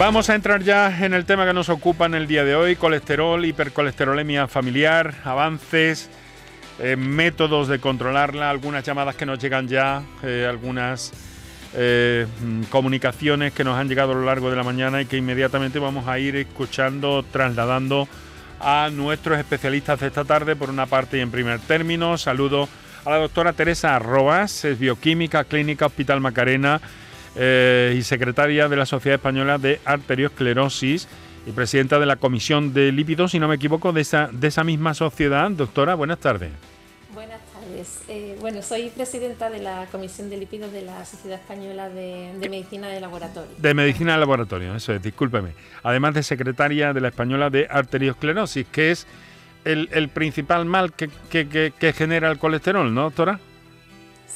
Vamos a entrar ya en el tema que nos ocupa en el día de hoy, colesterol, hipercolesterolemia familiar, avances, eh, métodos de controlarla, algunas llamadas que nos llegan ya, eh, algunas eh, mm, comunicaciones que nos han llegado a lo largo de la mañana y que inmediatamente vamos a ir escuchando, trasladando a nuestros especialistas de esta tarde, por una parte y en primer término. Saludo a la doctora Teresa Arrobas, es bioquímica clínica Hospital Macarena eh, y secretaria de la Sociedad Española de Arteriosclerosis y presidenta de la Comisión de Lípidos, si no me equivoco, de esa, de esa misma sociedad. Doctora, buenas tardes. Buenas tardes. Eh, bueno, soy presidenta de la Comisión de Lípidos de la Sociedad Española de, Medicina de Laboratorio. De Medicina de Laboratorio, eso es, discúlpeme. Además de secretaria de la Española de Arteriosclerosis, que es el, principal mal que, que genera el colesterol, ¿no, doctora?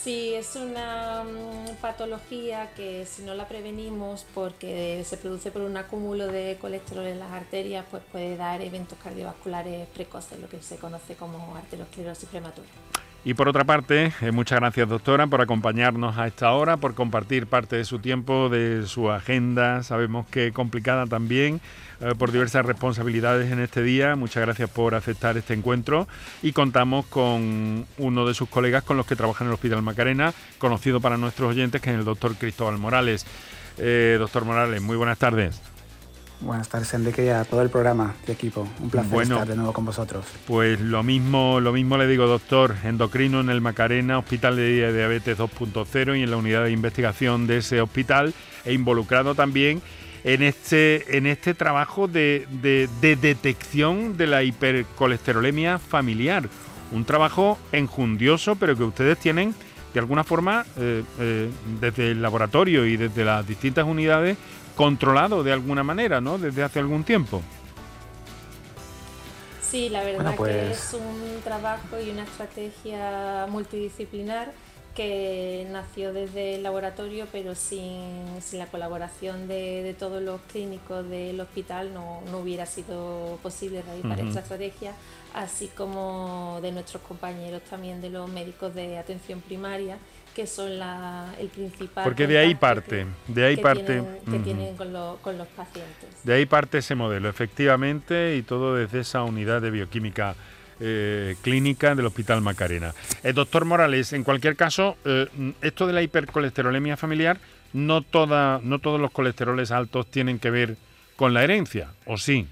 Sí, es una mm, patología que si no la prevenimos porque se produce por un acúmulo de colesterol en las arterias, pues puede dar eventos cardiovasculares precoces, lo que se conoce como arteriosclerosis prematura. Y por otra parte, eh, muchas gracias doctora por acompañarnos a esta hora, por compartir parte de su tiempo, de su agenda, sabemos que complicada también, eh, por diversas responsabilidades en este día. Muchas gracias por aceptar este encuentro y contamos con uno de sus colegas con los que trabaja en el Hospital Macarena, conocido para nuestros oyentes, que es el doctor Cristóbal Morales. Eh, doctor Morales, muy buenas tardes. Buenas tardes, Enrique, y a todo el programa de equipo. Un placer estar de nuevo con vosotros. Pues lo mismo, lo mismo le digo, doctor. Endocrino en el Macarena, Hospital de Diabetes 2.0 y en la unidad de investigación de ese hospital, e involucrado también en este, en este trabajo de, detección de la hipercolesterolemia familiar. Un trabajo enjundioso, pero que ustedes tienen de alguna forma eh, eh, desde el laboratorio y desde las distintas unidades controlado de alguna manera, ¿no? Desde hace algún tiempo. Sí, la verdad que pues es un trabajo y una estrategia multidisciplinar que nació desde el laboratorio, pero sin, la colaboración de, todos los clínicos del hospital no, hubiera sido posible realizar esta estrategia, así como de nuestros compañeros también de los médicos de atención primaria que son la, el principal. Porque de ahí parte, de ahí parte. que tienen con, con, los pacientes. De ahí parte ese modelo, efectivamente, y todo desde esa unidad de bioquímica eh, clínica del Hospital Macarena. Eh, doctor Morales, en cualquier caso, eh, esto de la hipercolesterolemia familiar, no, toda, no todos los colesteroles altos tienen que ver con la herencia, ¿o sí?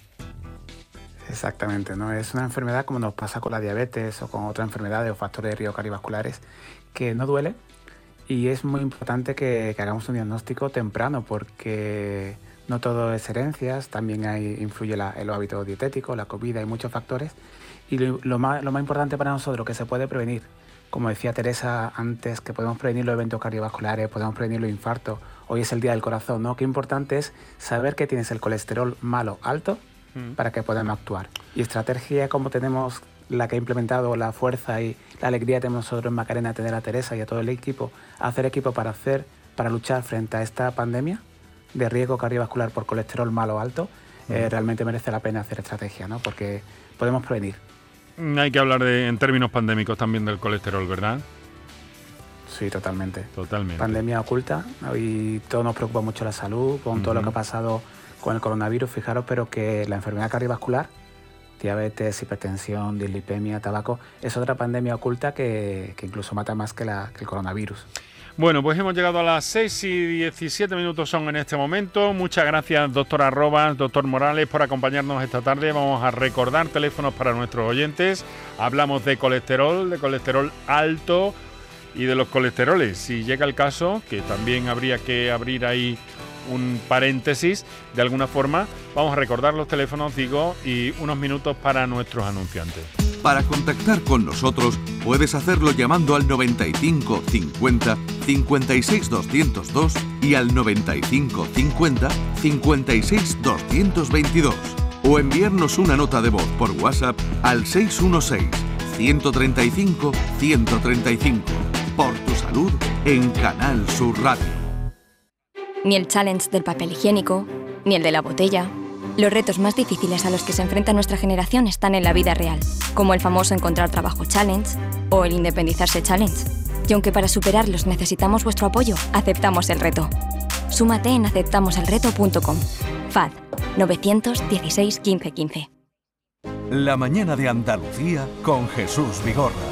Exactamente, ¿no? Es una enfermedad como nos pasa con la diabetes o con otras enfermedades o factores de riesgo cardiovasculares que no duele, y es muy importante que, hagamos un diagnóstico temprano porque no todo es herencias, también hay, influye la, el hábito dietético, la comida, hay muchos factores. Y lo, más, lo más importante para nosotros que se puede prevenir, como decía Teresa antes, que podemos prevenir los eventos cardiovasculares, podemos prevenir los infartos, hoy es el Día del Corazón, ¿no? Qué importante es saber que tienes el colesterol malo alto mm. para que podamos actuar. Y estrategia como tenemos la que ha implementado la fuerza y la alegría que tenemos nosotros en Macarena, tener a Teresa y a todo el equipo, hacer equipo para hacer, para luchar frente a esta pandemia de riesgo cardiovascular por colesterol malo o alto, eh, realmente merece la pena hacer estrategia, ¿no? Porque podemos prevenir. Hay que hablar de, en términos pandémicos también del colesterol, ¿verdad? Sí, totalmente. Totalmente. Pandemia oculta y todo nos preocupa mucho la salud, con todo lo que ha pasado con el coronavirus, fijaros, pero que la enfermedad cardiovascular diabetes, hipertensión, dislipemia, tabaco, es otra pandemia oculta que, incluso mata más que, el coronavirus. Bueno, pues hemos llegado a las 6 y 17 minutos son en este momento. Muchas gracias, doctor Arrobas, doctor Morales, por acompañarnos esta tarde. Vamos a recordar teléfonos para nuestros oyentes. Hablamos de colesterol, de colesterol alto y de los colesteroles. Si llega el caso, que también habría que abrir ahí un paréntesis de alguna forma. Vamos a recordar los teléfonos, digo, y unos minutos para nuestros anunciantes. Para contactar con nosotros puedes hacerlo llamando al 95 50 56 202 y al 95 50 56 222 o enviarnos una nota de voz por WhatsApp al 616 135 135. Por tu salud en Canal Sur Radio. Ni el challenge del papel higiénico, ni el de la botella. Los retos más difíciles a los que se enfrenta nuestra generación están en la vida real, como el famoso encontrar trabajo challenge o el independizarse challenge. Y aunque para superarlos necesitamos vuestro apoyo, aceptamos el reto. Súmate en aceptamoselreto.com. FAD 916 1515. La mañana de Andalucía con Jesús Vigorra.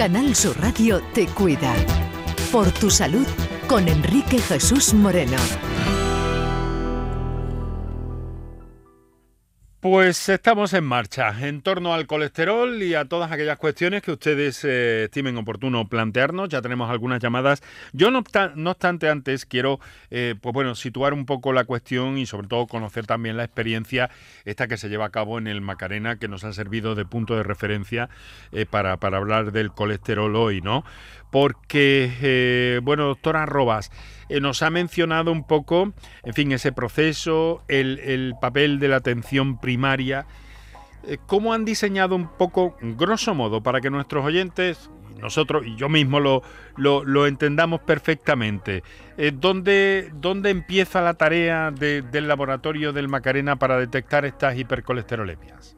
Canal Sur Radio te cuida. Por tu salud con Enrique Jesús Moreno. Pues estamos en marcha en torno al colesterol y a todas aquellas cuestiones que ustedes eh, estimen oportuno plantearnos. Ya tenemos algunas llamadas. Yo no, obstante antes quiero eh, pues bueno, situar un poco la cuestión y sobre todo conocer también la experiencia esta que se lleva a cabo en el Macarena que nos ha servido de punto de referencia eh, para, hablar del colesterol hoy, ¿no? Porque, bueno, doctora Robas, nos ha mencionado un poco, en fin, ese proceso, el, papel de la atención primaria. Eh, ¿Cómo han diseñado un poco, grosso modo, para que nuestros oyentes, nosotros y yo mismo lo, lo, entendamos perfectamente? Eh, ¿dónde, ¿dónde, empieza la tarea del laboratorio del Macarena para detectar estas hipercolesterolemias?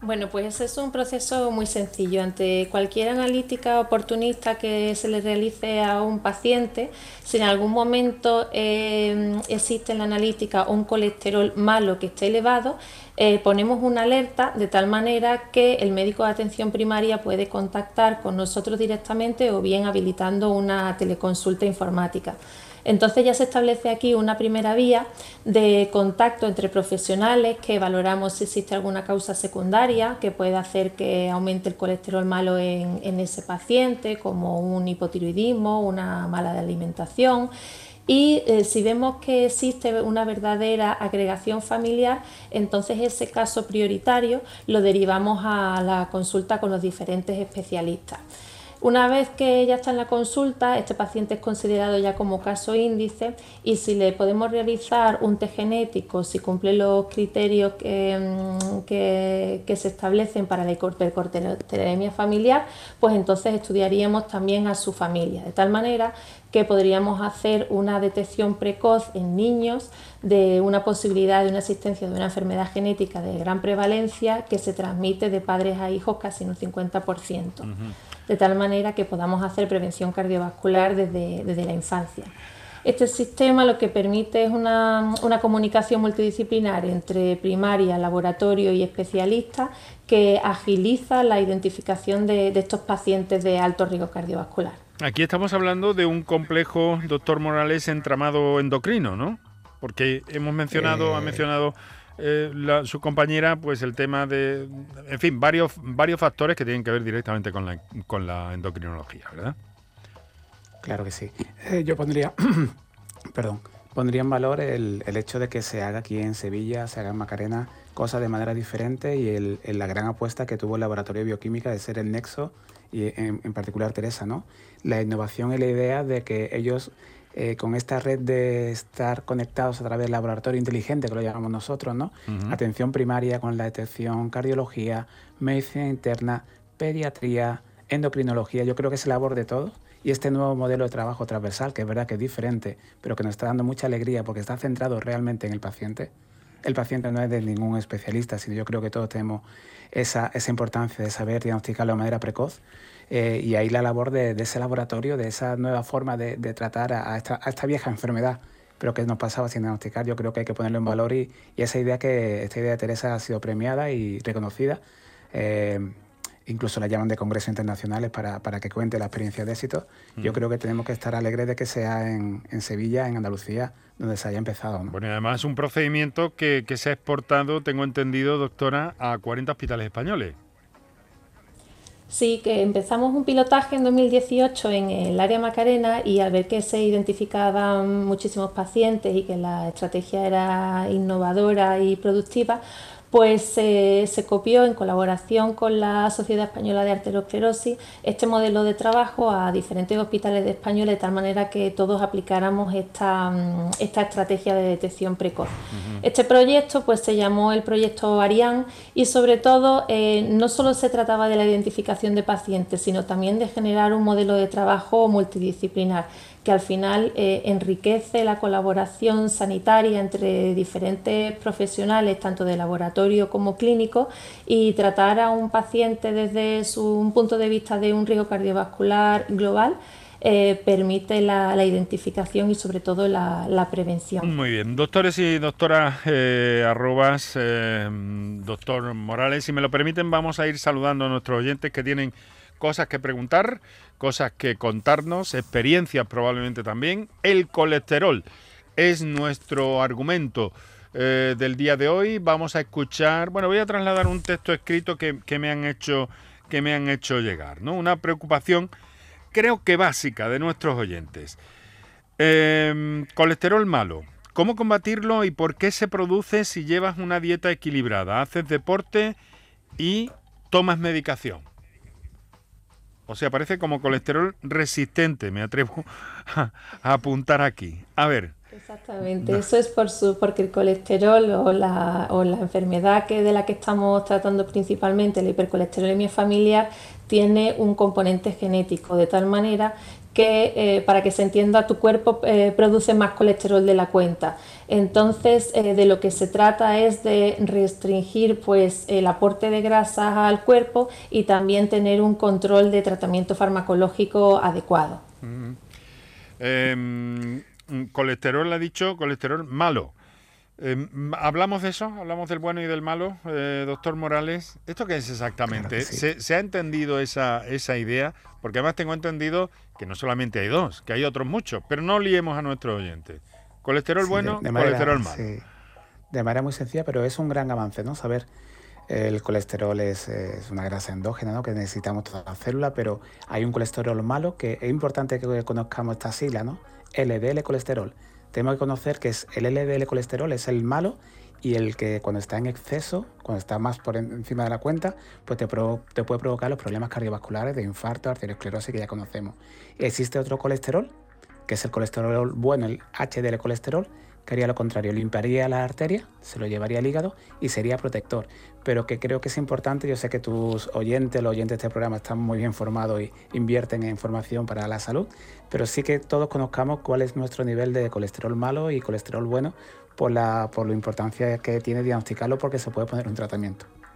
Bueno, pues ese es un proceso muy sencillo. Ante cualquier analítica oportunista que se le realice a un paciente, si en algún momento eh, existe en la analítica un colesterol malo que esté elevado, eh, ponemos una alerta de tal manera que el médico de atención primaria puede contactar con nosotros directamente o bien habilitando una teleconsulta informática. Entonces ya se establece aquí una primera vía de contacto entre profesionales que valoramos si existe alguna causa secundaria que pueda hacer que aumente el colesterol malo en, ese paciente, como un hipotiroidismo, una mala alimentación. Y eh, si vemos que existe una verdadera agregación familiar, entonces ese caso prioritario lo derivamos a la consulta con los diferentes especialistas. Una vez que ya está en la consulta, este paciente es considerado ya como caso índice y si le podemos realizar un test genético, si cumple los criterios que, mm, se establecen para la hipercortisolemia familiar, pues entonces estudiaríamos también a su familia, de tal manera que podríamos hacer una detección precoz en niños de una posibilidad de una existencia de una enfermedad genética de gran prevalencia que se transmite de padres a hijos casi en un 50% de tal manera que podamos hacer prevención cardiovascular desde, la infancia. Este sistema lo que permite es una, comunicación multidisciplinar entre primaria, laboratorio y especialista que agiliza la identificación de, estos pacientes de alto riesgo cardiovascular. Aquí estamos hablando de un complejo, doctor Morales, entramado endocrino, ¿no? Porque hemos mencionado, ha eh, mencionado eh, su compañera, pues el tema de, en fin, varios, varios factores que tienen que ver directamente con la, con la endocrinología, ¿verdad? Claro que sí. Eh, yo pondría, perdón, pondría en valor el, el, hecho de que se haga aquí en Sevilla, se haga en Macarena, cosas de manera diferente y el, la gran apuesta que tuvo el laboratorio de bioquímica de ser el nexo y en, en particular Teresa, ¿no? La innovación y la idea de que ellos eh, con esta red de estar conectados a través del laboratorio inteligente, que lo llamamos nosotros, ¿no? Atención primaria con la detección, cardiología, medicina interna, pediatría, endocrinología, yo creo que es el labor de todos. Y este nuevo modelo de trabajo transversal, que es verdad que es diferente, pero que nos está dando mucha alegría porque está centrado realmente en el paciente. El paciente no es de ningún especialista, sino yo creo que todos tenemos esa, esa importancia de saber diagnosticarlo de manera precoz. Eh, y ahí la labor de, ese laboratorio, de esa nueva forma de, tratar a esta, vieja enfermedad, pero que nos pasaba sin diagnosticar, yo creo que hay que ponerlo en valor y, esa idea que esta idea de Teresa ha sido premiada y reconocida. Eh, incluso la llaman de congresos internacionales para, que cuente la experiencia de éxito. Yo mm. creo que tenemos que estar alegres de que sea en, Sevilla, en Andalucía, donde se haya empezado. Bueno, y además es un procedimiento que, que se ha exportado, tengo entendido, doctora, a 40 hospitales españoles. Sí, que empezamos un pilotaje en 2018 en el área Macarena y al ver que se identificaban muchísimos pacientes y que la estrategia era innovadora y productiva, pues se copió en colaboración con la Sociedad Española de Arteriosclerosis este modelo de trabajo a diferentes hospitales de España de tal manera que todos aplicáramos esta, mm, esta estrategia de detección precoz. Este proyecto pues se llamó el proyecto Ariane y sobre todo eh, no solo se trataba de la identificación de pacientes, sino también de generar un modelo de trabajo multidisciplinar que al final eh, enriquece la colaboración sanitaria entre diferentes profesionales, tanto de laboratorio como clínico, y tratar a un paciente desde su punto de vista de un riesgo cardiovascular global. Eh, permite la, identificación y sobre todo la, prevención. Muy bien, doctores y doctoras eh, arrobas, doctor Morales, si me lo permiten vamos a ir saludando a nuestros oyentes que tienen cosas que preguntar, cosas que contarnos, experiencias probablemente también. El colesterol es nuestro argumento eh, del día de hoy. Vamos a escuchar, bueno, voy a trasladar un texto escrito que, me han hecho que me han hecho llegar, ¿no? Una preocupación creo que básica de nuestros oyentes. Em, colesterol malo. ¿Cómo combatirlo y por qué se produce si llevas una dieta equilibrada, haces deporte y tomas medicación? O sea, parece como colesterol resistente, me atrevo a, apuntar aquí. A ver. Exactamente, eso es por su, porque el colesterol o la, o la enfermedad que de la que estamos tratando principalmente, la hipercolesterolemia familiar, tiene un componente genético, de tal manera que eh, para que se entienda tu cuerpo eh, produce más colesterol de la cuenta. Entonces eh, de lo que se trata es de restringir pues el aporte de grasas al cuerpo y también tener un control de tratamiento farmacológico adecuado. Em, colesterol ha dicho colesterol malo. Em, ¿Hablamos de eso? ¿Hablamos del bueno y del malo, doctor Morales? ¿Esto qué es exactamente? ¿Se, ha entendido esa, esa idea? Porque además tengo entendido que no solamente hay dos, que hay otros muchos, pero no liemos a nuestros oyentes. Colesterol bueno, colesterol malo. De manera muy sencilla, pero es un gran avance, ¿no? Saber el colesterol es, una grasa endógena ¿no? que necesitamos toda la célula, pero hay un colesterol malo que es importante que conozcamos esta sigla, ¿no? LDL colesterol. Tenemos que conocer que es el LDL colesterol es el malo y el que cuando está en exceso, cuando está más por encima de la cuenta, pues te, te puede provocar los problemas cardiovasculares de infarto, arteriosclerosis que ya conocemos. Existe otro colesterol, que es el colesterol bueno, el HDL colesterol, que haría lo contrario, limpiaría la arteria, se lo llevaría al hígado y sería protector. Pero que creo que es importante, yo sé que tus oyentes, los oyentes de este programa están muy bien formados y invierten en información para la salud, pero sí que todos conozcamos cuál es nuestro nivel de colesterol malo y colesterol bueno por la, por la importancia que tiene diagnosticarlo porque se puede poner un tratamiento.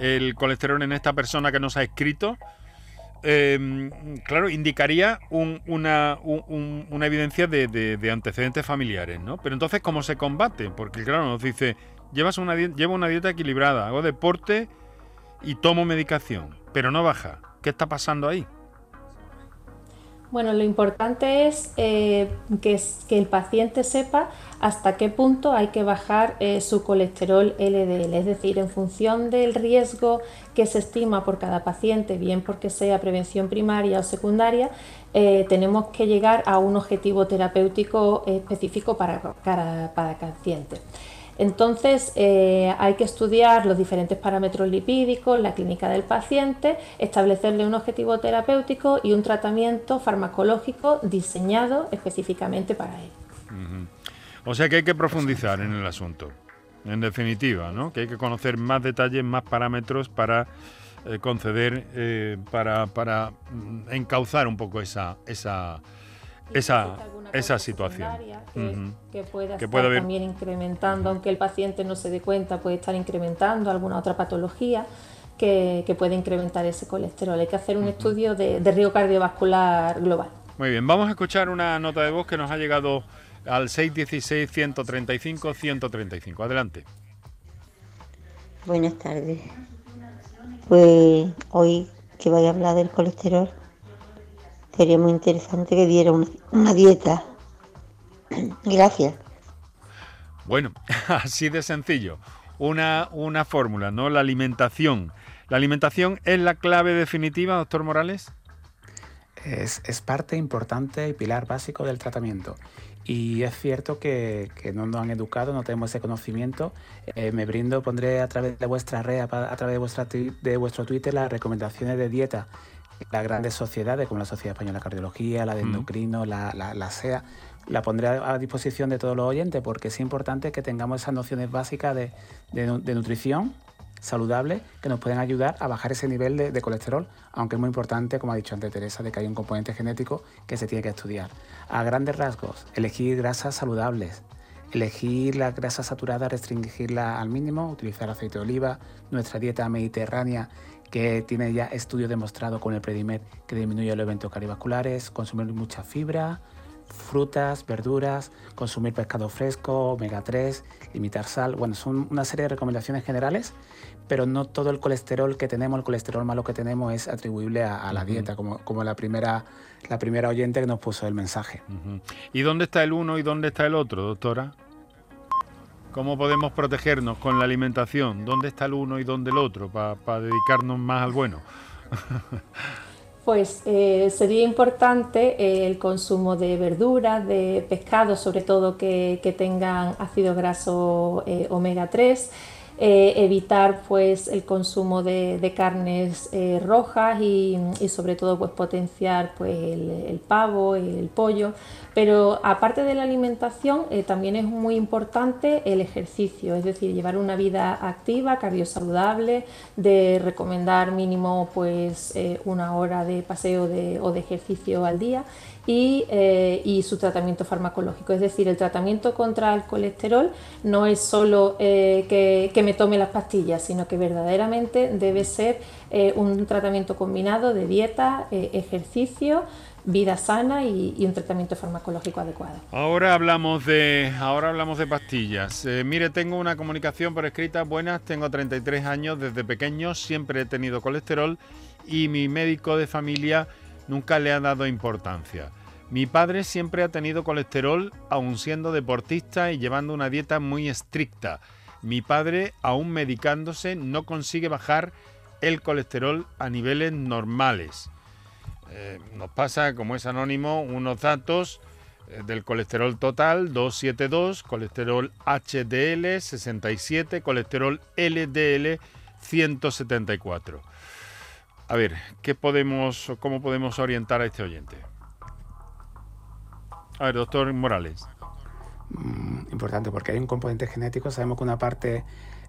el colesterol en esta persona que nos ha escrito, em, claro, indicaría una, una, evidencia de, antecedentes familiares, ¿no? Pero entonces, ¿cómo se combate? Porque, claro, nos dice, llevas una, llevo una dieta equilibrada, hago deporte y tomo medicación, pero no baja. ¿Qué está pasando ahí? Bueno, lo importante es eh, que, el paciente sepa hasta qué punto hay que bajar eh, su colesterol LDL, es decir, en función del riesgo que se estima por cada paciente, bien porque sea prevención primaria o secundaria, eh, tenemos que llegar a un objetivo terapéutico específico para cada paciente. Entonces eh, hay que estudiar los diferentes parámetros lipídicos, la clínica del paciente, establecerle un objetivo terapéutico y un tratamiento farmacológico diseñado específicamente para él. O sea que hay que profundizar en el asunto, en definitiva, ¿no? que hay que conocer más detalles, más parámetros para eh, conceder, eh, para, para mm, encauzar un poco esa, esa, esa, esa situación. Que, pueda estar también incrementando, aunque el paciente no se dé cuenta, puede estar incrementando alguna otra patología que, puede incrementar ese colesterol. Hay que hacer un estudio de, de riesgo cardiovascular global. Muy bien, vamos a escuchar una nota de voz que nos ha llegado al 616-135-135. Adelante. Buenas tardes. Pues hoy que vaya a hablar del colesterol, sería muy interesante que diera una, una dieta. Gracias. Bueno, así de sencillo. Una, una fórmula, ¿no? La alimentación. ¿La alimentación es la clave definitiva, doctor Morales? Es, es parte importante y pilar básico del tratamiento. Y es cierto que, que, no nos han educado, no tenemos ese conocimiento. Eh, me brindo, pondré a través de vuestra red, a, través de, vuestra, de vuestro Twitter, las recomendaciones de dieta las grandes sociedades como la Sociedad Española de Cardiología, la de Endocrino, la, la, la SEA, la pondré a, disposición de todos los oyentes porque es importante que tengamos esas nociones básicas de, de, nutrición saludable que nos pueden ayudar a bajar ese nivel de, de, colesterol, aunque es muy importante, como ha dicho antes Teresa, de que hay un componente genético que se tiene que estudiar. A grandes rasgos, elegir grasas saludables, elegir la grasa saturada, restringirla al mínimo, utilizar aceite de oliva, nuestra dieta mediterránea que tiene ya estudios demostrados con el Predimed que disminuye los eventos cardiovasculares, consumir mucha fibra, frutas, verduras, consumir pescado fresco, omega 3, limitar sal. Bueno, son una serie de recomendaciones generales, pero no todo el colesterol que tenemos, el colesterol malo que tenemos es atribuible a, la dieta, como, como la, primera, la primera oyente que nos puso el mensaje. ¿Y dónde está el uno y dónde está el otro, doctora? ¿Cómo podemos protegernos con la alimentación? ¿Dónde está el uno y dónde el otro para dedicarnos más al bueno? pues eh, sería importante eh, el consumo de verduras, de pescados, sobre todo que, tengan ácido graso eh, omega 3, evitar pues el consumo de, carnes rojas y, sobre todo pues potenciar pues el, pavo, el pollo, pero aparte de la alimentación también es muy importante el ejercicio, es decir, llevar una vida activa, cardiosaludable, de recomendar mínimo pues una hora de paseo o de ejercicio al día eh, y, su tratamiento farmacológico. Es decir, el tratamiento contra el colesterol no es solo eh, que, me tome las pastillas, sino que verdaderamente debe ser eh, un tratamiento combinado de dieta, ejercicio, vida sana y, un tratamiento farmacológico adecuado. Ahora hablamos de, ahora hablamos de pastillas. mire, tengo una comunicación por escrita. Buenas, tengo 33 años, desde pequeño siempre he tenido colesterol y mi médico de familia nunca le ha dado importancia. Mi padre siempre ha tenido colesterol, aun siendo deportista y llevando una dieta muy estricta. Mi padre, aún medicándose, no consigue bajar el colesterol a niveles normales. Eh, nos pasa, como es anónimo, unos datos eh, del colesterol total 272, colesterol HDL 67, colesterol LDL 174. A ver, ¿qué podemos, ¿cómo podemos orientar a este oyente? A ver, doctor Morales. Mm, importante, porque hay un componente genético. Sabemos que una parte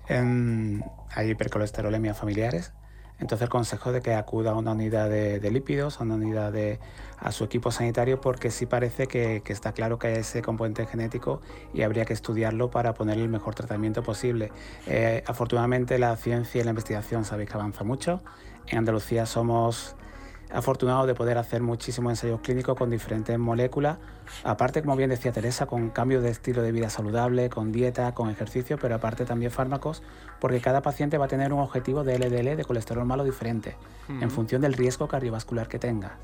en, hay hipercolesterolemia familiares. Entonces el consejo de que acuda a una unidad de, lípidos, a una unidad de, a su equipo sanitario, porque sí parece que, está claro que hay ese componente genético y habría que estudiarlo para poner el mejor tratamiento posible. Eh, afortunadamente la ciencia y la investigación sabéis que avanza mucho. En Andalucía somos afortunado de poder hacer muchísimos ensayos clínicos con diferentes moléculas, aparte, como bien decía Teresa, con cambios de estilo de vida saludable, con dieta, con ejercicio, pero aparte también fármacos, porque cada paciente va a tener un objetivo de LDL, de colesterol malo diferente, en función del riesgo cardiovascular que tenga.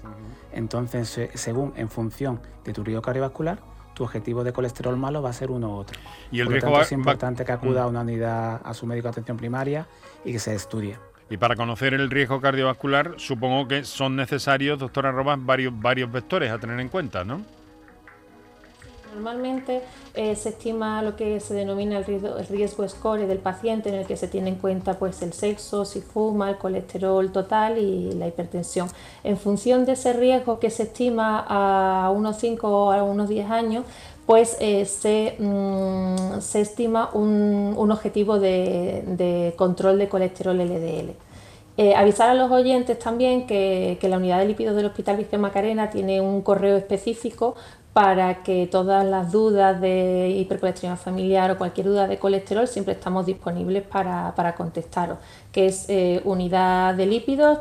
Entonces, según, en función de tu riesgo cardiovascular, tu objetivo de colesterol malo va a ser uno u otro. Y el riesgo es importante que acuda a una unidad, a su médico de atención primaria y que se estudie. Y para conocer el riesgo cardiovascular, supongo que son necesarios, doctora Robas, varios, varios vectores a tener en cuenta, ¿no? Normalmente eh, se estima lo que se denomina el riesgo, score del paciente, en el que se tiene en cuenta pues, el sexo, si fuma, el colesterol total y la hipertensión. En función de ese riesgo que se estima a unos 5 o a unos 10 años, pues eh, se, mm, se, estima un, un objetivo de, de, control de colesterol LDL. Eh, avisar a los oyentes también que, que, la unidad de lípidos del Hospital Virgen Macarena tiene un correo específico para que todas las dudas de hipercolesterolemia familiar o cualquier duda de colesterol siempre estamos disponibles para, para contestaros, que es eh, unidad de lípidos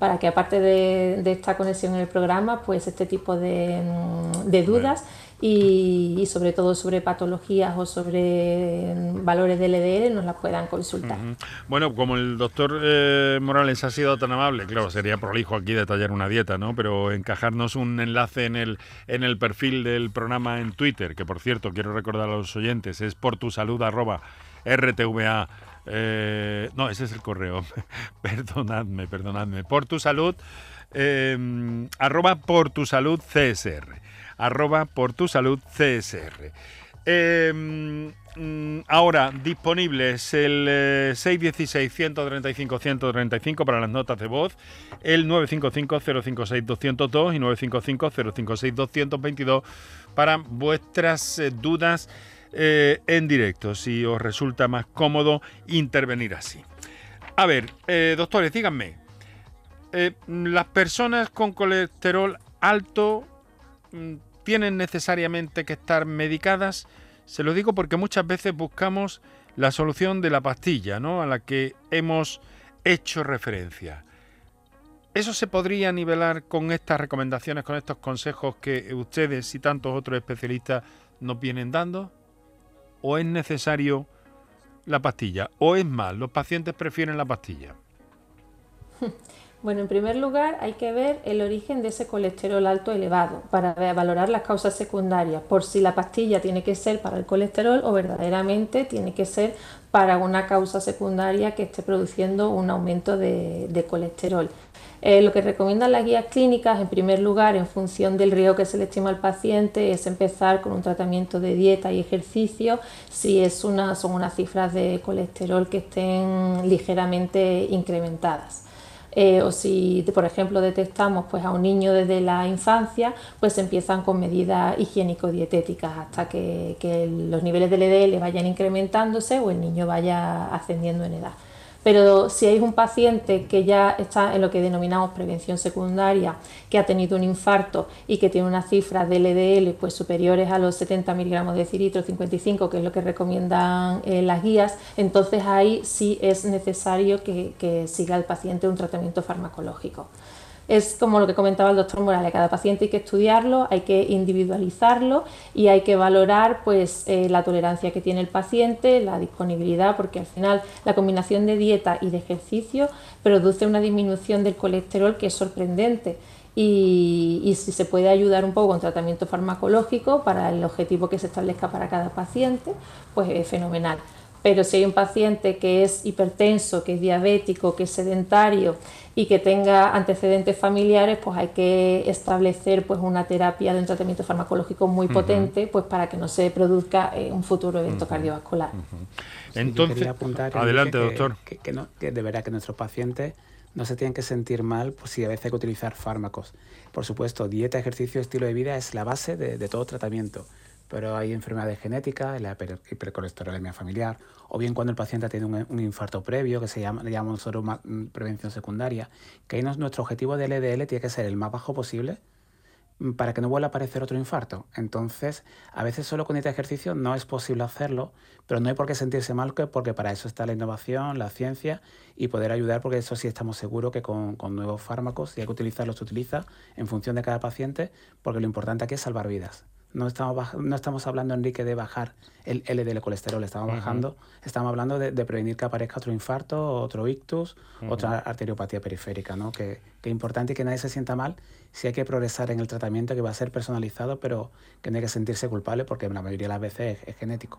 para que aparte de, esta conexión en el programa, pues este tipo de, mm, dudas y, sobre todo sobre patologías o sobre valores del LDL nos las puedan consultar. Bueno, como el doctor eh, Morales ha sido tan amable, claro, sería prolijo aquí detallar una dieta, ¿no? Pero encajarnos un enlace en el, en el perfil del programa en Twitter, que por cierto quiero recordar a los oyentes, es por tu salud arroba rtva. Eh, no, ese es el correo. perdonadme, perdonadme. Por tu salud, eh, arroba por tu salud CSR arroba por tu salud CSR. Em, mm, ahora, disponibles el 616-135-135 eh, para las notas de voz, el 955-056-202 y 955-056-222 para vuestras eh, dudas eh, en directo, si os resulta más cómodo intervenir así. A ver, doctores, díganme, las personas con colesterol alto mm, tienen necesariamente que estar medicadas? Se lo digo porque muchas veces buscamos la solución de la pastilla, ¿no? A la que hemos hecho referencia. ¿Eso se podría nivelar con estas recomendaciones, con estos consejos que ustedes y tantos otros especialistas nos vienen dando? ¿O es necesario la pastilla? ¿O es más, los pacientes prefieren la pastilla? Bueno, en primer lugar hay que ver el origen de ese colesterol alto elevado para valorar las causas secundarias, por si la pastilla tiene que ser para el colesterol o verdaderamente tiene que ser para una causa secundaria que esté produciendo un aumento de, colesterol. Eh, lo que recomiendan las guías clínicas, en primer lugar, en función del riesgo que se le estima al paciente, es empezar con un tratamiento de dieta y ejercicio si es una, son unas cifras de colesterol que estén ligeramente incrementadas. Eh, o si, por ejemplo, detectamos pues, a un niño desde la infancia, pues empiezan con medidas higiénico-dietéticas hasta que, que los niveles de LDL vayan incrementándose o el niño vaya ascendiendo en edad. Pero si hay un paciente que ya está en lo que denominamos prevención secundaria, que ha tenido un infarto y que tiene unas cifras de LDL pues, superiores a los 70 miligramos de ciritro, 55, que es lo que recomiendan eh, las guías, entonces ahí sí es necesario que siga el paciente un tratamiento farmacológico es como lo que comentaba el doctor Morales, cada paciente hay que estudiarlo, hay que individualizarlo y hay que valorar pues eh, la tolerancia que tiene el paciente, la disponibilidad, porque al final la combinación de dieta y de ejercicio produce una disminución del colesterol que es sorprendente. Y, y, si se puede ayudar un poco con tratamiento farmacológico para el objetivo que se establezca para cada paciente, pues es fenomenal. Pero si hay un paciente que es hipertenso, que es diabético, que es sedentario y que tenga antecedentes familiares, pues hay que establecer pues una terapia de un tratamiento farmacológico muy potente, pues para que no se produzca eh, un futuro evento cardiovascular. Entonces, adelante, doctor. Que, que, no, que de verdad que nuestros pacientes no se tienen que sentir mal pues, si a veces hay que utilizar fármacos. Por supuesto, dieta, ejercicio, estilo de vida es la base de, de todo tratamiento pero hay enfermedades genéticas, la hipercolesterolemia familiar, o bien cuando el paciente tiene un, un infarto previo, que se llama, le llamamos nosotros mm, prevención secundaria, que ahí nuestro objetivo de LDL tiene que ser el más bajo posible mm, para que no vuelva a aparecer otro infarto. Entonces, a veces solo con este ejercicio no es posible hacerlo, pero no hay por qué sentirse mal porque para eso está la innovación, la ciencia y poder ayudar, porque eso sí estamos seguros que con, con nuevos fármacos, si hay que utilizarlos, se utiliza en función de cada paciente, porque lo importante aquí es salvar vidas. No estamos, no estamos hablando, Enrique, de bajar el LDL colesterol, estamos bajando, estamos hablando de, prevenir que aparezca otro infarto, otro ictus, otra arteriopatía periférica, ¿no? Que, es importante que nadie se sienta mal si hay que progresar en el tratamiento que va a ser personalizado, pero que no hay que sentirse culpable porque la mayoría de las veces es genético.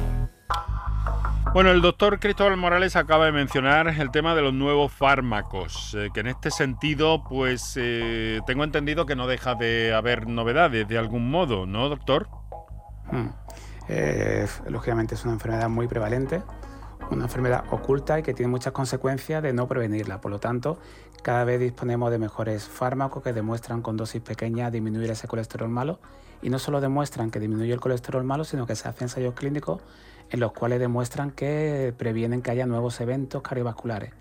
Bueno, el doctor Cristóbal Morales acaba de mencionar el tema de los nuevos fármacos, eh, que en este sentido, pues eh, tengo entendido que no deja de haber novedades de algún modo, ¿no, doctor? Hmm. Eh, lógicamente es una enfermedad muy prevalente, una enfermedad oculta y que tiene muchas consecuencias de no prevenirla. Por lo tanto, cada vez disponemos de mejores fármacos que demuestran con dosis pequeñas disminuir ese colesterol malo y no solo demuestran que disminuye el colesterol malo, sino que se hacen ensayos clínicos en los cuales demuestran que previenen que haya nuevos eventos cardiovasculares.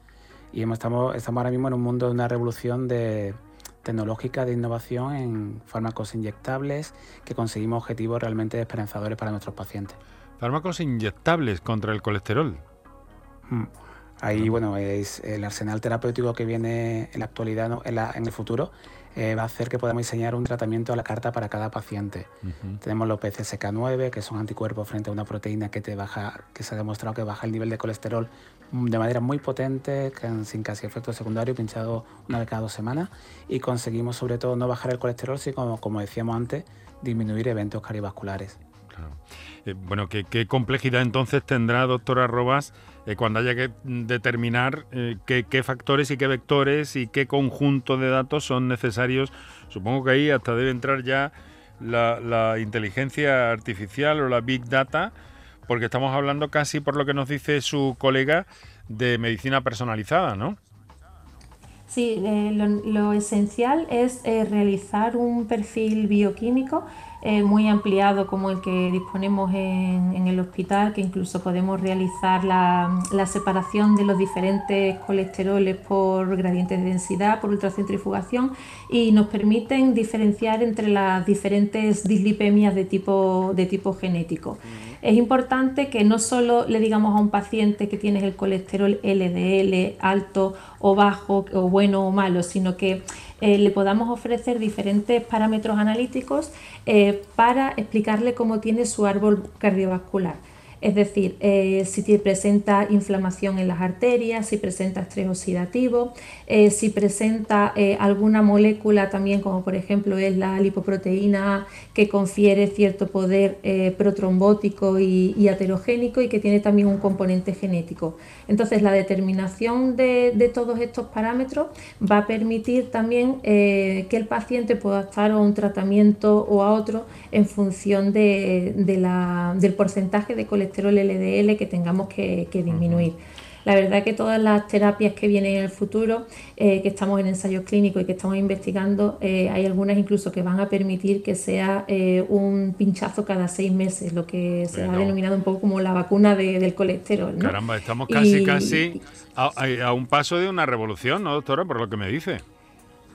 Y estamos, estamos ahora mismo en un mundo de una revolución de, tecnológica de innovación en fármacos inyectables que conseguimos objetivos realmente esperanzadores para nuestros pacientes. Fármacos inyectables contra el colesterol. Mm. Ahí, bueno, es el arsenal terapéutico que viene en la actualidad, en, el futuro, eh, va a hacer que podamos diseñar un tratamiento a la carta para cada paciente. Tenemos los PCSK9, que son anticuerpos frente a una proteína que te baja, que se ha demostrado que baja el nivel de colesterol de manera muy potente, sin casi efecto secundario, pinchado una vez cada dos semanas, y conseguimos sobre todo no bajar el colesterol, sino como, decíamos antes, disminuir eventos cardiovasculares. Eh, bueno, ¿qué, complejidad entonces tendrá, doctora Robas, eh, cuando haya que determinar eh, qué, factores y qué vectores y qué conjunto de datos son necesarios? Supongo que ahí hasta debe entrar ya la inteligencia artificial o la big data porque estamos hablando casi, por lo que nos dice su colega, de medicina personalizada, ¿no? Sí, eh, lo, esencial es eh, realizar un perfil bioquímico eh, muy ampliado como el que disponemos en, el hospital, que incluso podemos realizar la, separación de los diferentes colesteroles por gradientes de densidad, por ultracentrifugación y nos permiten diferenciar entre las diferentes dislipemias de tipo, de tipo genético. Es importante que no solo le digamos a un paciente que tienes el colesterol LDL alto o bajo o bueno o malo, sino que eh, le podamos ofrecer diferentes parámetros analíticos eh, para explicarle cómo tiene su árbol cardiovascular. Es decir, eh, si presenta inflamación en las arterias, si presenta estrés oxidativo, eh, si presenta eh, alguna molécula también, como por ejemplo es la lipoproteína que confiere cierto poder protrombótico y, aterogénico y que tiene también un componente genético. Entonces, la determinación de, todos estos parámetros va a permitir también que el paciente pueda estar a un tratamiento o a otro en función del porcentaje de colesterol colesterol LDL que tengamos que, disminuir. La verdad que todas las terapias que vienen en el futuro, eh, que estamos en ensayos clínicos y que estamos investigando, eh, hay algunas incluso que van a permitir que sea eh, un pinchazo cada seis meses, lo que se ha denominado un poco como la vacuna del colesterol. Caramba, estamos casi, casi a, a, un paso de una revolución, ¿no, doctora? Por lo que me dice.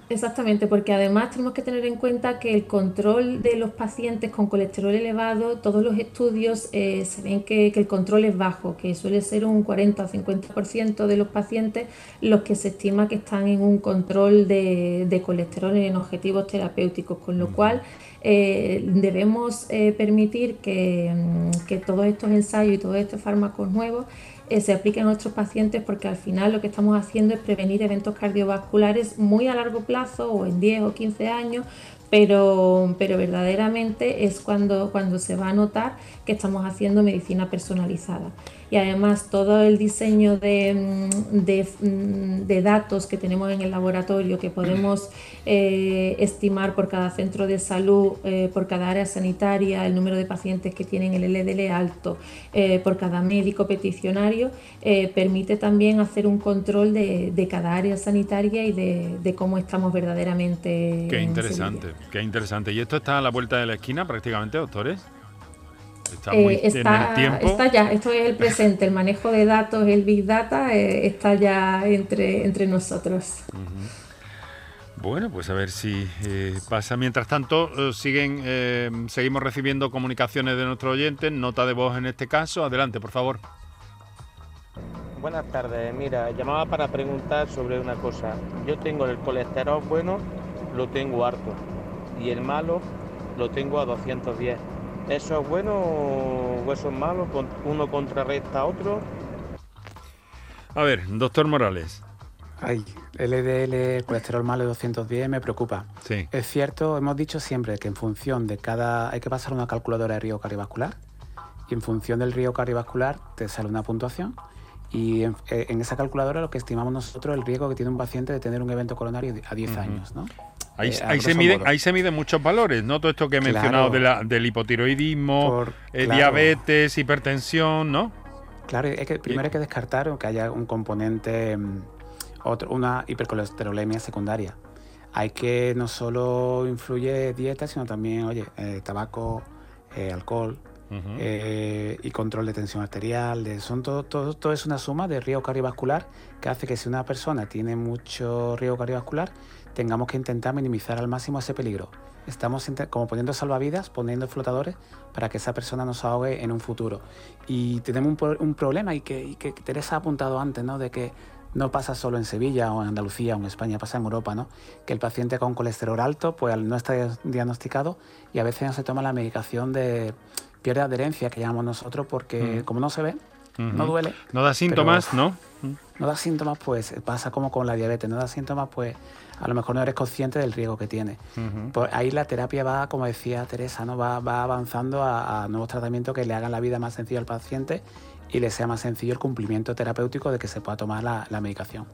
Exactamente, porque además tenemos que tener en cuenta que el control de los pacientes con colesterol elevado, todos los estudios eh, se ven que, el control es bajo, que suele ser un 40 o 50% de los pacientes los que se estima que están en un control de, colesterol en objetivos terapéuticos, con lo cual eh, debemos eh, permitir que, que todos estos ensayos y todos estos fármacos nuevos eh, se aplique a nuestros pacientes porque al final lo que estamos haciendo es prevenir eventos cardiovasculares muy a largo plazo o en 10 o 15 años, pero, pero verdaderamente es cuando, cuando se va a notar que estamos haciendo medicina personalizada y además todo el diseño de, mm, mm, de, datos que tenemos en el laboratorio que podemos eh, estimar por cada centro de salud, eh, por cada área sanitaria, el número de pacientes que tienen el LDL alto, eh, por cada médico peticionario, permite también hacer un control de, de cada área sanitaria y de, de, cómo estamos verdaderamente. Qué interesante, qué interesante. ¿Y esto está a la vuelta de la esquina prácticamente, doctores? Eh, está, ya, esto es el presente, el manejo de datos, el Big Data eh, está ya entre, entre nosotros. Bueno, pues a ver si eh, pasa. Mientras tanto, siguen, seguimos recibiendo comunicaciones de nuestros oyentes, nota de voz en este caso. Adelante, por favor. Buenas tardes, mira, llamaba para preguntar sobre una cosa. Yo tengo el colesterol bueno, lo tengo harto, y el malo lo tengo a 210 ¿Eso es bueno o eso es malo? ¿Uno contrarresta a otro? A ver, doctor Morales. Ay, LDL, colesterol malo de 210 me preocupa. Sí. Es cierto, hemos dicho siempre que en función de cada... hay que pasar una calculadora de riesgo cardiovascular y en función del riesgo cardiovascular te sale una puntuación y en, eh, esa calculadora lo que estimamos nosotros es el riesgo que tiene un paciente de tener un evento coronario a 10 años, ¿no? Ahí, eh, se miden, ahí se miden muchos valores, ¿no? Todo esto que he mencionado de la, del hipotiroidismo, eh, diabetes, hipertensión, ¿no? Claro, es que primero hay que descartar que haya un componente, mm, otro, una hipercolesterolemia secundaria. Hay que no solo influye dieta, sino también, oye, eh, tabaco, alcohol, y control de tensión arterial. De, son todo, todo, todo es una suma de riesgo cardiovascular que hace que si una persona tiene mucho riesgo cardiovascular, tengamos que intentar minimizar al máximo ese peligro. Estamos como poniendo salvavidas, poniendo flotadores para que esa persona no se ahogue en un futuro. Y tenemos un, un problema y que, y que Teresa ha apuntado antes, ¿no? De que no pasa solo en Sevilla o en Andalucía o en España, pasa en Europa, ¿no? Que el paciente con colesterol alto, pues no está diagnosticado y a veces no se toma la medicación de pierde adherencia, que llamamos nosotros, porque como no se ve, no duele. No da síntomas, ¿no? No da síntomas, pues pasa como con la diabetes, no da síntomas, pues a lo mejor no eres consciente del riesgo que tiene. Pues ahí la terapia va, como decía Teresa, ¿no? va, va avanzando a, a, nuevos tratamientos que le hagan la vida más sencilla al paciente y le sea más sencillo el cumplimiento terapéutico de que se pueda tomar la, la medicación.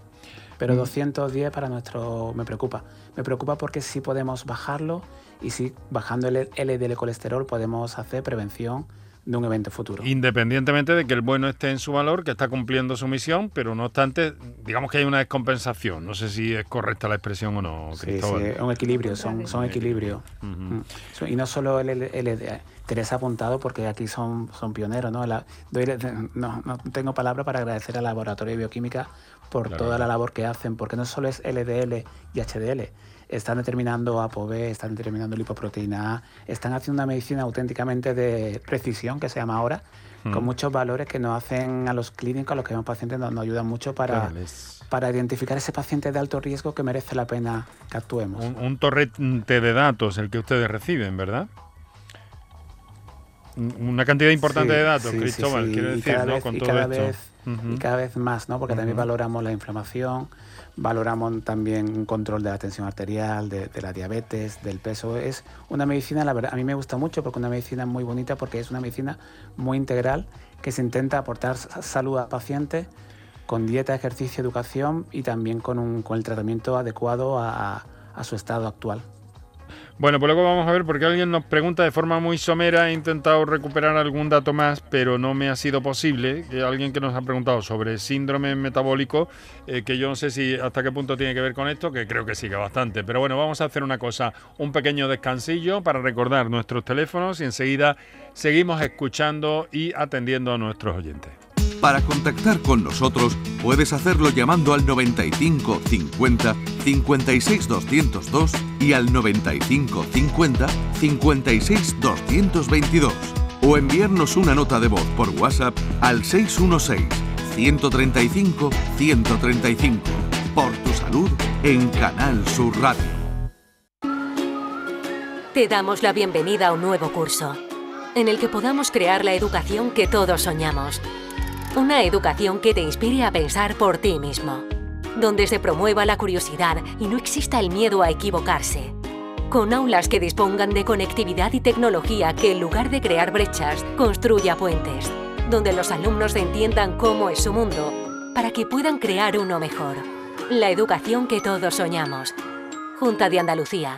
Pero 210 para nuestro me preocupa. Me preocupa porque sí podemos bajarlo y sí bajando el LDL colesterol podemos hacer prevención de un evento futuro. Independientemente de que el bueno esté en su valor, que está cumpliendo su misión, pero no obstante, digamos que hay una descompensación. No sé si es correcta la expresión o no. Sí, sí, un equilibrio, son, son equilibrio. Uh -huh. Y no solo el LDL, Teresa ha apuntado porque aquí son, son pioneros. ¿no? La, doy, no, no tengo palabra para agradecer al Laboratorio de Bioquímica por claro. toda la labor que hacen, porque no solo es LDL y HDL, están determinando ApoB, están determinando lipoproteína A, están haciendo una medicina auténticamente de precisión, que se llama ahora, mm. con muchos valores que nos hacen a los clínicos, a los que vemos pacientes, nos, nos ayudan mucho para, para identificar ese paciente de alto riesgo que merece la pena que actuemos. Un, un torrente de datos el que ustedes reciben, ¿verdad? Una cantidad importante sí, de datos, sí, Cristóbal, sí, quiero decir, ¿no? Vez, Con y todo cada esto. Vez, uh -huh. Y cada vez más, ¿no? Porque uh -huh. también valoramos la inflamación, valoramos también un control de la tensión arterial, de, la diabetes, del peso. Es una medicina, la verdad, a mí me gusta mucho porque es una medicina muy bonita porque es una medicina muy integral que se intenta aportar salud al paciente con dieta, ejercicio, educación y también con, el tratamiento adecuado a su estado actual. Bueno, pues luego vamos a ver porque alguien nos pregunta de forma muy somera, he intentado recuperar algún dato más, pero no me ha sido posible. Alguien que nos ha preguntado sobre síndrome metabólico, eh, que yo no sé si hasta qué punto tiene que ver con esto, que creo que sí que bastante. Pero bueno, vamos a hacer una cosa, un pequeño descansillo para recordar nuestros teléfonos y enseguida seguimos escuchando y atendiendo a nuestros oyentes. Para contactar con nosotros puedes hacerlo llamando al 95 50 56 202 y al 95 50 56 222 o enviarnos una nota de voz por WhatsApp al 616 135 135. Por tu salud en Canal Sur Radio. Te damos la bienvenida a un nuevo curso en el que podamos crear la educación que todos soñamos una educación que te inspire a pensar por ti mismo. Donde se promueva la curiosidad y no exista el miedo a equivocarse. Con aulas que dispongan de conectividad y tecnología que en lugar de crear brechas, construya puentes. Donde los alumnos entiendan cómo es su mundo para que puedan crear uno mejor. La educación que todos soñamos. Junta de Andalucía.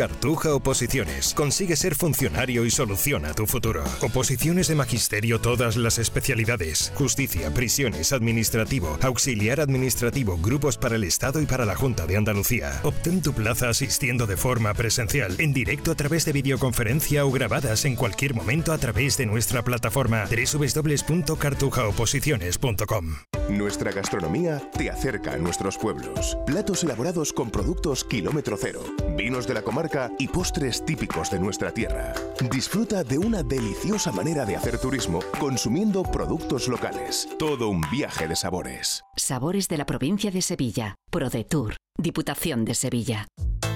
Cartuja Oposiciones. Consigue ser funcionario y soluciona tu futuro. Oposiciones de magisterio, todas las especialidades. Justicia, prisiones, administrativo, auxiliar administrativo, grupos para el Estado y para la Junta de Andalucía. Obtén tu plaza asistiendo de forma presencial, en directo a través de videoconferencia o grabadas en cualquier momento a través de nuestra plataforma www.cartujaoposiciones.com. Nuestra gastronomía te acerca a nuestros pueblos. Platos elaborados con productos kilómetro cero. Vinos de la comarca y postres típicos de nuestra tierra. Disfruta de una deliciosa manera de hacer turismo consumiendo productos locales. Todo un viaje de sabores. Sabores de la provincia de Sevilla. ProDetour. Diputación de Sevilla.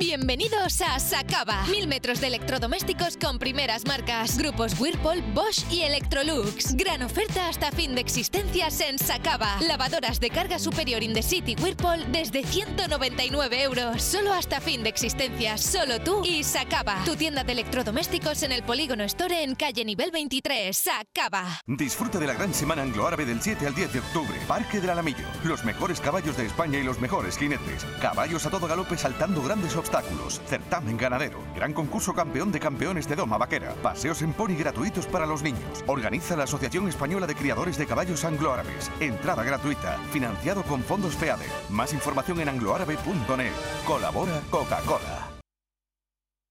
Bienvenidos a Sacaba. Mil metros de electrodomésticos con primeras marcas. Grupos Whirlpool, Bosch y Electrolux. Gran oferta hasta fin de existencias en Sacaba. Lavadoras de carga superior in the city Whirlpool desde 199 euros. Solo hasta fin de existencias. Solo tú y Sacaba. Tu tienda de electrodomésticos en el Polígono Store en calle nivel 23. Sacaba. Disfruta de la gran semana anglo-árabe del 7 al 10 de octubre. Parque del Alamillo. Los mejores caballos de España y los mejores jinetes. Caballos a todo galope saltando grandes obstáculos certamen ganadero, gran concurso campeón de campeones de Doma Vaquera, paseos en pony gratuitos para los niños. Organiza la Asociación Española de Criadores de Caballos Anglo-Árabes. Entrada gratuita, financiado con fondos FEADE. Más información en angloárabe.net. Colabora Coca-Cola.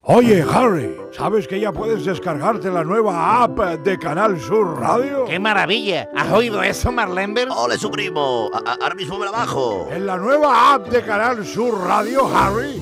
Oye, Harry, ¿sabes que ya puedes descargarte la nueva app de Canal Sur Radio? ¡Qué maravilla! ¿Has oído eso, Marlenber? ¡Ole, su primo! A- Ahora mismo me la bajo. En la nueva app de Canal Sur Radio, Harry,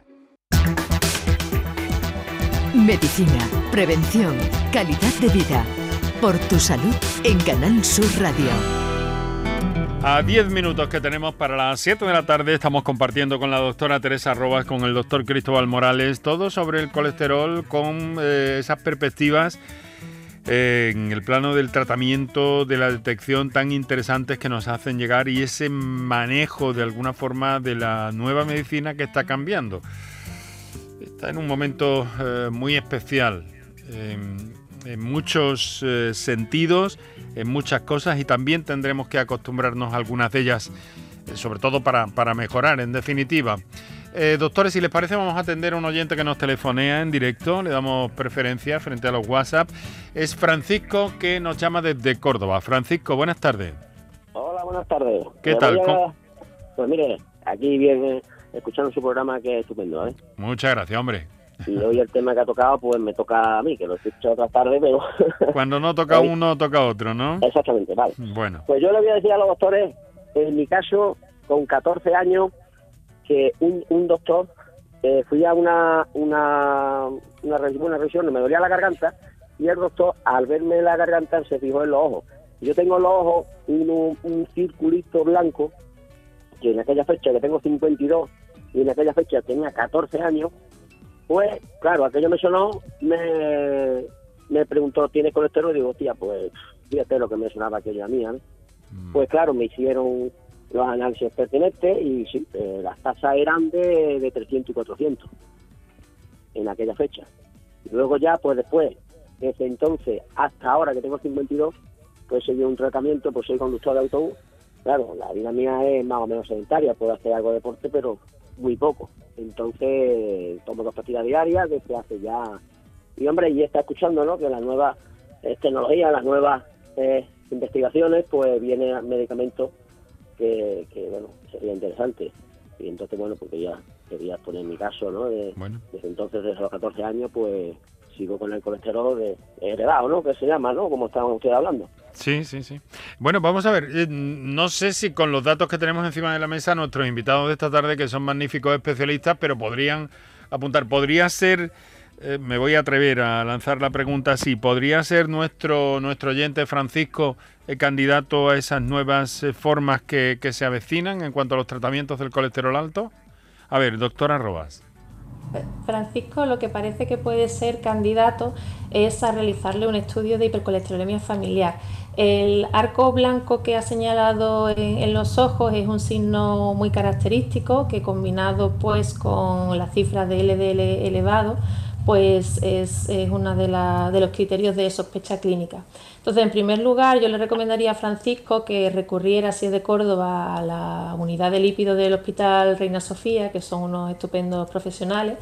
Medicina, prevención, calidad de vida. Por tu salud en Canal Sur Radio. A 10 minutos que tenemos para las 7 de la tarde estamos compartiendo con la doctora Teresa Robas, con el doctor Cristóbal Morales, todo sobre el colesterol con eh, esas perspectivas eh, en el plano del tratamiento, de la detección tan interesantes que nos hacen llegar y ese manejo de alguna forma de la nueva medicina que está cambiando. Está en un momento eh, muy especial. en- en muchos eh, sentidos, en muchas cosas y también tendremos que acostumbrarnos a algunas de ellas, eh, sobre todo para, para mejorar, en definitiva. Eh, doctores, si les parece, vamos a atender a un oyente que nos telefonea en directo, le damos preferencia frente a los WhatsApp. Es Francisco que nos llama desde Córdoba. Francisco, buenas tardes. Hola, buenas tardes. ¿Qué Me tal? a- ¿Cómo? Pues mire, aquí viene escuchando su programa que es estupendo, ¿eh? Muchas gracias, hombre. Y hoy el tema que ha tocado, pues me toca a mí, que lo he escuchado otras tardes, pero... Cuando no toca Hoy- uno, toca otro, ¿no? Exactamente, vale. Bueno, Pues yo le voy a decir a los doctores, en mi caso, con 14 años, que un, un doctor, eh, fui a una, una, una, una revisión, me dolía la garganta, y el doctor, al verme la garganta, se fijó en los ojos. Yo tengo en los ojos un, un circulito blanco, que en aquella fecha, que tengo 52, y en aquella fecha tenía 14 años, pues, claro, aquello me sonó, me, me preguntó, ¿tiene colesterol? Y digo, tía, pues, fíjate lo que me sonaba aquello a mí, ¿no? Pues claro, me hicieron los análisis pertinentes y sí, eh, las tasas eran de, de 300 y 400 en aquella fecha. Y luego ya, pues después, desde entonces hasta ahora que tengo 52, pues seguí un tratamiento, pues soy conductor de autobús. Claro, la vida mía es más o menos sedentaria, puedo hacer algo de deporte, pero muy poco. Entonces, tomo dos pastillas diarias desde hace ya... Y hombre, y está escuchando, ¿no? Que las nuevas eh, tecnologías, las nuevas eh, investigaciones, pues viene medicamentos que, que, bueno, sería interesante. Y entonces, bueno, porque ya quería poner mi caso, ¿no? De- Desde entonces, desde los 14 años, pues sigo con el colesterol de, heredado, ¿no? Que se llama, ¿no? Como estaban ustedes hablando. Sí, sí, sí. Bueno, vamos a ver. eh, no sé si con los datos que tenemos encima de la mesa, nuestros invitados de esta tarde, que son magníficos especialistas, pero podrían apuntar. Podría ser, eh, me voy a atrever a lanzar la pregunta así, ¿podría ser nuestro, nuestro oyente Francisco eh, candidato a esas nuevas formas que, que se avecinan en cuanto a los tratamientos del colesterol alto? A ver, doctora Robas. Francisco lo que parece que puede ser candidato es a realizarle un estudio de hipercolesterolemia familiar. El arco blanco que ha señalado en, en los ojos es un signo muy característico que combinado pues con las cifras de LDL elevado pues es, es uno de, de los criterios de sospecha clínica. Entonces, en primer lugar, yo le recomendaría a Francisco que recurriera, si es de Córdoba, a la unidad de lípidos del Hospital Reina Sofía, que son unos estupendos profesionales,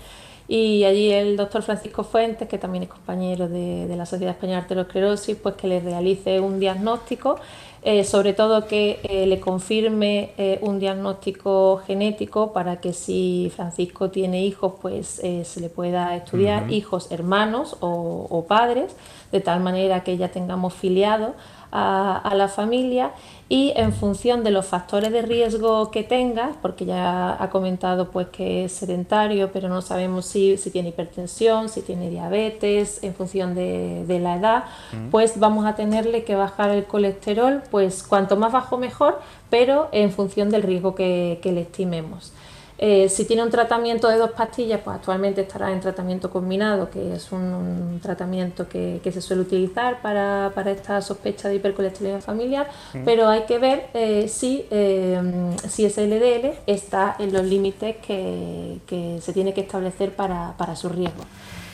y allí el doctor Francisco Fuentes, que también es compañero de, la Sociedad Española de Arteriosclerosis, pues que le realice un diagnóstico, eh, sobre todo que eh, le confirme eh, un diagnóstico genético para que si Francisco tiene hijos, pues se le pueda estudiar, hijos, hermanos o, padres, de tal manera que ya tengamos filiado a la familia y en función de los factores de riesgo que tengas, porque ya ha comentado pues que es sedentario, pero no sabemos si, si tiene hipertensión, si tiene diabetes, en función de, la edad, pues vamos a tenerle que bajar el colesterol, pues cuanto más bajo mejor, pero en función del riesgo que le estimemos. Eh, si tiene un tratamiento de dos pastillas, pues actualmente estará en tratamiento combinado, que es un, tratamiento que, se suele utilizar para, esta sospecha de hipercolesterolemia familiar, pero hay que ver eh, si, eh, si ese LDL está en los límites que, se tiene que establecer para, su riesgo.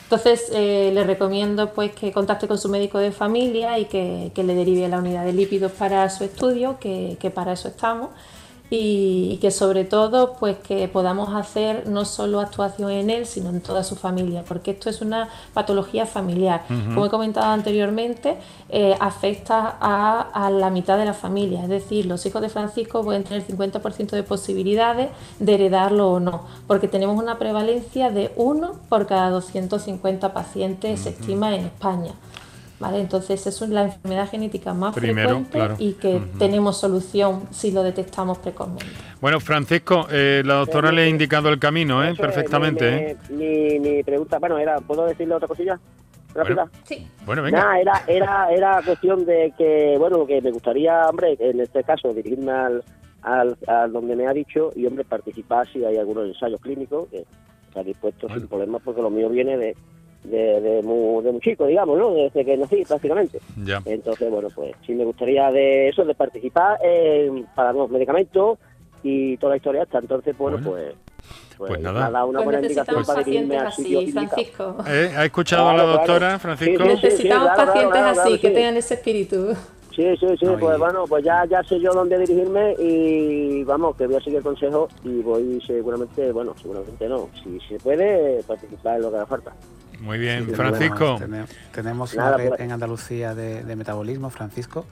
Entonces, le recomiendo pues, que contacte con su médico de familia y que, le derive la unidad de lípidos para su estudio, que para eso estamos y, que sobre todo pues que podamos hacer no solo actuación en él sino en toda su familia porque esto es una patología familiar. Como he comentado anteriormente eh, afecta a, la mitad de la familia es decir los hijos de Francisco pueden tener 50% de posibilidades de heredarlo o no porque tenemos una prevalencia de uno por cada 250 pacientes se estima en España ¿Vale? Entonces es la enfermedad genética más frecuente y que tenemos solución si lo detectamos precozmente. Bueno, Francisco, eh, la doctora le ha indicado el camino, ¿eh? Perfectamente. ¿eh? Mi, mi, pregunta, bueno, era, ¿puedo decirle otra cosilla? Rápida. sí. Bueno, venga. era, era, era cuestión de que, bueno, que me gustaría, hombre, en este caso, dirigirme al, al, donde me ha dicho y, hombre, participar si hay algunos ensayos clínicos que está dispuesto sin problemas porque lo mío viene de de, de, muy, de muy chico, digamos, ¿no? Desde que nací prácticamente. Entonces, bueno, pues sí me gustaría de eso, de participar para nuevos medicamentos y toda la historia hasta entonces, bueno, pues... Pues, pues nada, una buena indicación para irme así, Francisco. ¿Eh? ¿Ha escuchado a la doctora, Francisco? necesitamos pacientes así, que tengan ese espíritu. Sí, sí, sí, pues bueno, pues ya, ya sé yo dónde dirigirme y vamos, que voy a seguir el consejo y voy seguramente, bueno, seguramente no, si se puede participar en lo que haga falta. Muy bien, Francisco. tenemos, una red pues. en Andalucía de, metabolismo, Francisco,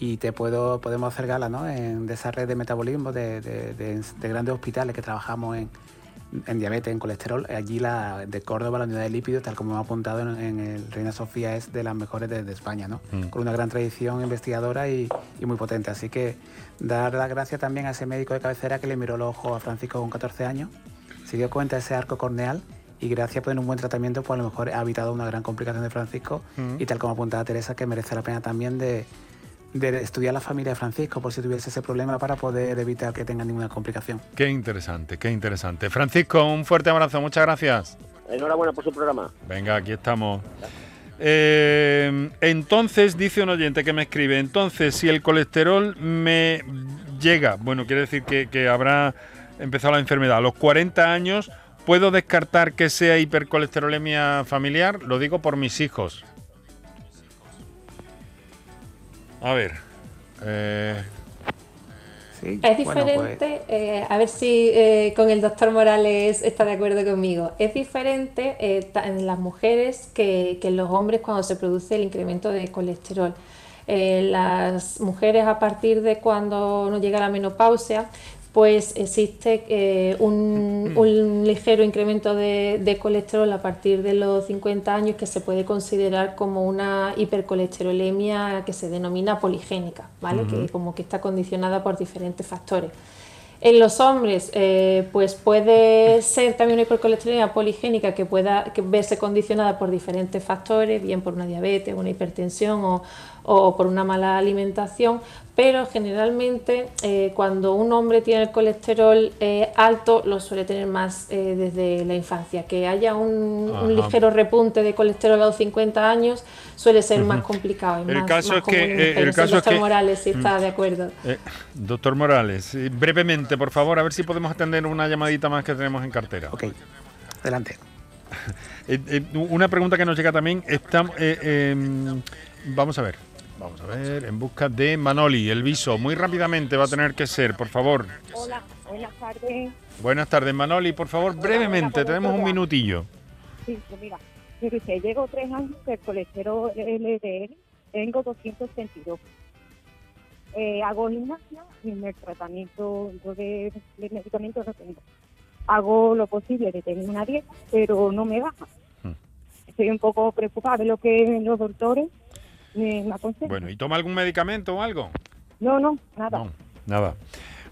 y te puedo podemos hacer gala ¿no? en, de esa red de metabolismo de, de, grandes hospitales que trabajamos en, en, diabetes, en colesterol. Allí la de Córdoba, la unidad de lípidos, tal como hemos apuntado en, el Reina Sofía, es de las mejores de, España, ¿no? Mm. con una gran tradición investigadora y, y, muy potente. Así que dar las gracias también a ese médico de cabecera que le miró los ojos a Francisco con 14 años, se dio cuenta de ese arco corneal y gracias por un buen tratamiento, pues a lo mejor ha evitado una gran complicación de Francisco mm. y tal como apuntaba Teresa, que merece la pena también de, estudiar la familia de Francisco por si tuviese ese problema para poder evitar que tenga ninguna complicación. Qué interesante, qué interesante. Francisco, un fuerte abrazo, muchas gracias. Enhorabuena por su programa. Venga, aquí estamos. Eh, entonces, dice un oyente que me escribe, entonces si el colesterol me llega, bueno, quiere decir que, que habrá empezado la enfermedad a los 40 años, ¿Puedo descartar que sea hipercolesterolemia familiar? Lo digo por mis hijos. A ver. Eh, es diferente, pues- eh, a ver si eh, con el doctor Morales está de acuerdo conmigo. Es diferente en las mujeres que, que, en los hombres cuando se produce el incremento de colesterol. las mujeres a partir de cuando no llega la menopausia pues existe eh, un, ligero incremento de, colesterol a partir de los 50 años que se puede considerar como una hipercolesterolemia que se denomina poligénica, ¿vale? Que como que está condicionada por diferentes factores. En los hombres, eh, pues puede ser también una hipercolesterolemia poligénica que pueda verse condicionada por diferentes factores, bien por una diabetes, una hipertensión o, o por una mala alimentación, pero generalmente eh, cuando un hombre tiene el colesterol eh, alto lo suele tener más eh, desde la infancia. Que haya un, ligero repunte de colesterol a los 50 años suele ser más complicado. el, caso es que, el caso doctor es que, Morales, si está de acuerdo. doctor Morales, brevemente, por favor, a ver si podemos atender una llamadita más que tenemos en cartera. Ok, adelante. una pregunta que nos llega también, está, em, vamos a ver. Vamos a ver, en busca de Manoli, el viso. Muy rápidamente va a tener que ser, por favor. Hola, buenas tardes. Buenas tardes, Manoli, por favor, brevemente, tenemos un minutillo. Sí, pues mira, sé, llevo tres años que el colesterol LDL tengo 232. Eh, hago gimnasia y en el tratamiento yo de, de medicamentos no tengo. Hago lo posible de tener una dieta, pero no me baja. Estoy un poco preocupada de lo que los doctores me, me aconsejan. Bueno, ¿y toma algún medicamento o algo? No, no, nada. No, nada.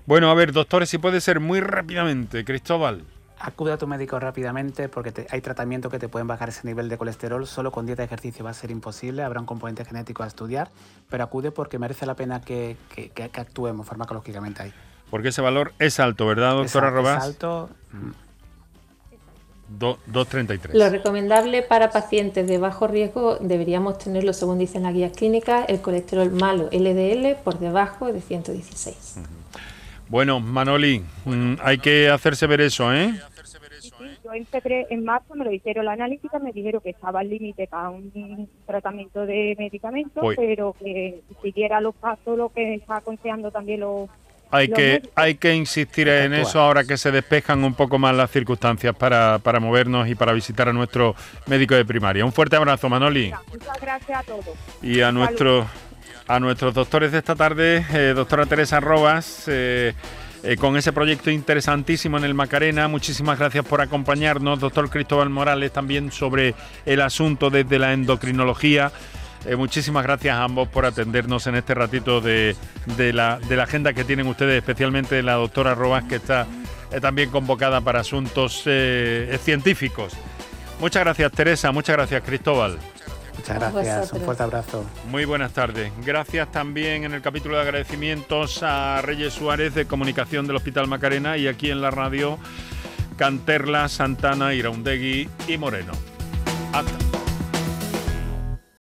Bueno, a ver, doctores, si puede ser muy rápidamente, Cristóbal. Acude a tu médico rápidamente porque te- hay tratamientos que te pueden bajar ese nivel de colesterol. Solo con dieta y ejercicio va a ser imposible. Habrá un componente genético a estudiar, pero acude porque merece la pena que, que- que- que actuemos farmacológicamente ahí. Porque ese valor es alto, ¿verdad, doctora Es- es Robás? alto. Do- 233. Lo recomendable para pacientes de bajo riesgo deberíamos tenerlo, según dicen las guías clínicas, el colesterol malo LDL por debajo de 116. Bueno, Manoli, mm, hay que hacerse ver eso, ¿eh? Yo en, febrero, en marzo me lo hicieron la analítica, me dijeron que estaba al límite para un tratamiento de medicamentos, pero que siguiera los pasos, lo que está aconsejando también los... Hay los que, médicos. hay que insistir en actuar. eso ahora que se despejan un poco más las circunstancias para, para movernos y para visitar a nuestro médico de primaria. Un fuerte abrazo, Manoli. Muchas gracias a todos. Y a, nuestro, a nuestros doctores de esta tarde, eh, doctora Teresa Robas, eh, eh, con ese proyecto interesantísimo en el Macarena. Muchísimas gracias por acompañarnos. Doctor Cristóbal Morales, también sobre el asunto desde la endocrinología. Eh, muchísimas gracias a ambos por atendernos en este ratito de, de la, de la agenda que tienen ustedes, especialmente la doctora Robas, que está eh, también convocada para asuntos eh, científicos. Muchas gracias, Teresa. Muchas gracias, Cristóbal. Muchas gracias. Un fuerte abrazo. Muy buenas tardes. Gracias también en el capítulo de agradecimientos a Reyes Suárez de Comunicación del Hospital Macarena y aquí en la radio Canterla, Santana, Iraundegui y Moreno. Hasta.